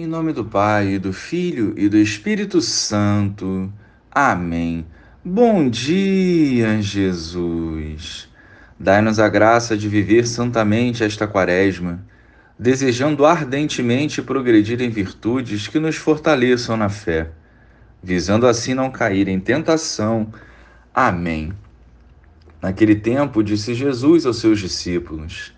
Em nome do Pai, do Filho e do Espírito Santo. Amém. Bom dia, Jesus. Dai-nos a graça de viver santamente esta quaresma, desejando ardentemente progredir em virtudes que nos fortaleçam na fé, visando assim não cair em tentação. Amém. Naquele tempo, disse Jesus aos seus discípulos: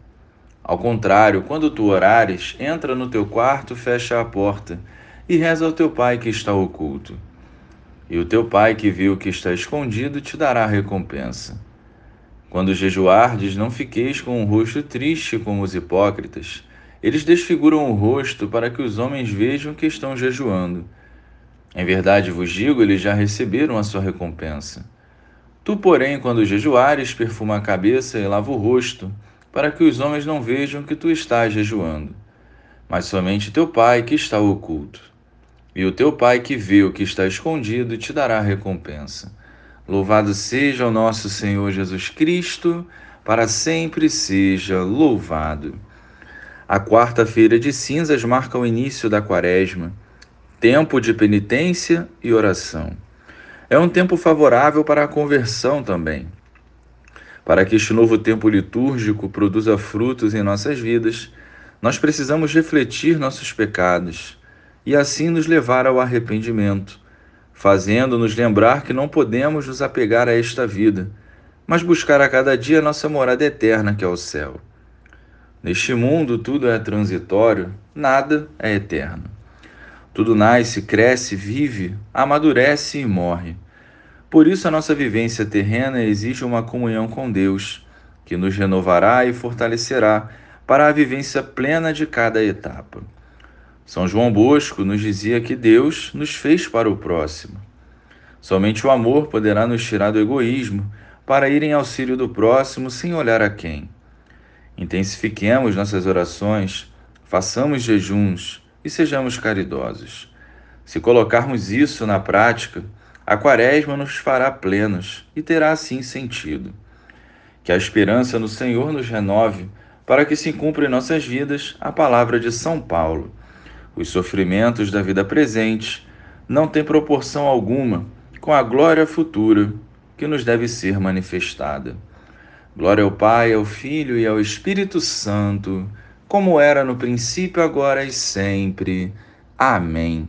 Ao contrário, quando tu orares, entra no teu quarto, fecha a porta e reza ao teu pai que está oculto. E o teu pai que viu que está escondido te dará recompensa. Quando jejuardes, não fiqueis com um rosto triste como os hipócritas. Eles desfiguram o rosto para que os homens vejam que estão jejuando. Em verdade vos digo, eles já receberam a sua recompensa. Tu, porém, quando jejuares, perfuma a cabeça e lava o rosto para que os homens não vejam que tu estás jejuando, mas somente teu Pai que está oculto. E o teu Pai que vê o que está escondido te dará recompensa. Louvado seja o nosso Senhor Jesus Cristo, para sempre seja louvado. A quarta-feira de cinzas marca o início da quaresma, tempo de penitência e oração. É um tempo favorável para a conversão também. Para que este novo tempo litúrgico produza frutos em nossas vidas, nós precisamos refletir nossos pecados e assim nos levar ao arrependimento, fazendo-nos lembrar que não podemos nos apegar a esta vida, mas buscar a cada dia nossa morada eterna, que é o céu. Neste mundo tudo é transitório, nada é eterno. Tudo nasce, cresce, vive, amadurece e morre. Por isso, a nossa vivência terrena exige uma comunhão com Deus, que nos renovará e fortalecerá para a vivência plena de cada etapa. São João Bosco nos dizia que Deus nos fez para o próximo. Somente o amor poderá nos tirar do egoísmo para ir em auxílio do próximo sem olhar a quem. Intensifiquemos nossas orações, façamos jejuns e sejamos caridosos. Se colocarmos isso na prática, a quaresma nos fará plenos e terá assim sentido. Que a esperança no Senhor nos renove, para que se cumpra em nossas vidas a palavra de São Paulo. Os sofrimentos da vida presente não têm proporção alguma com a glória futura que nos deve ser manifestada. Glória ao Pai, ao Filho e ao Espírito Santo, como era no princípio, agora e sempre. Amém.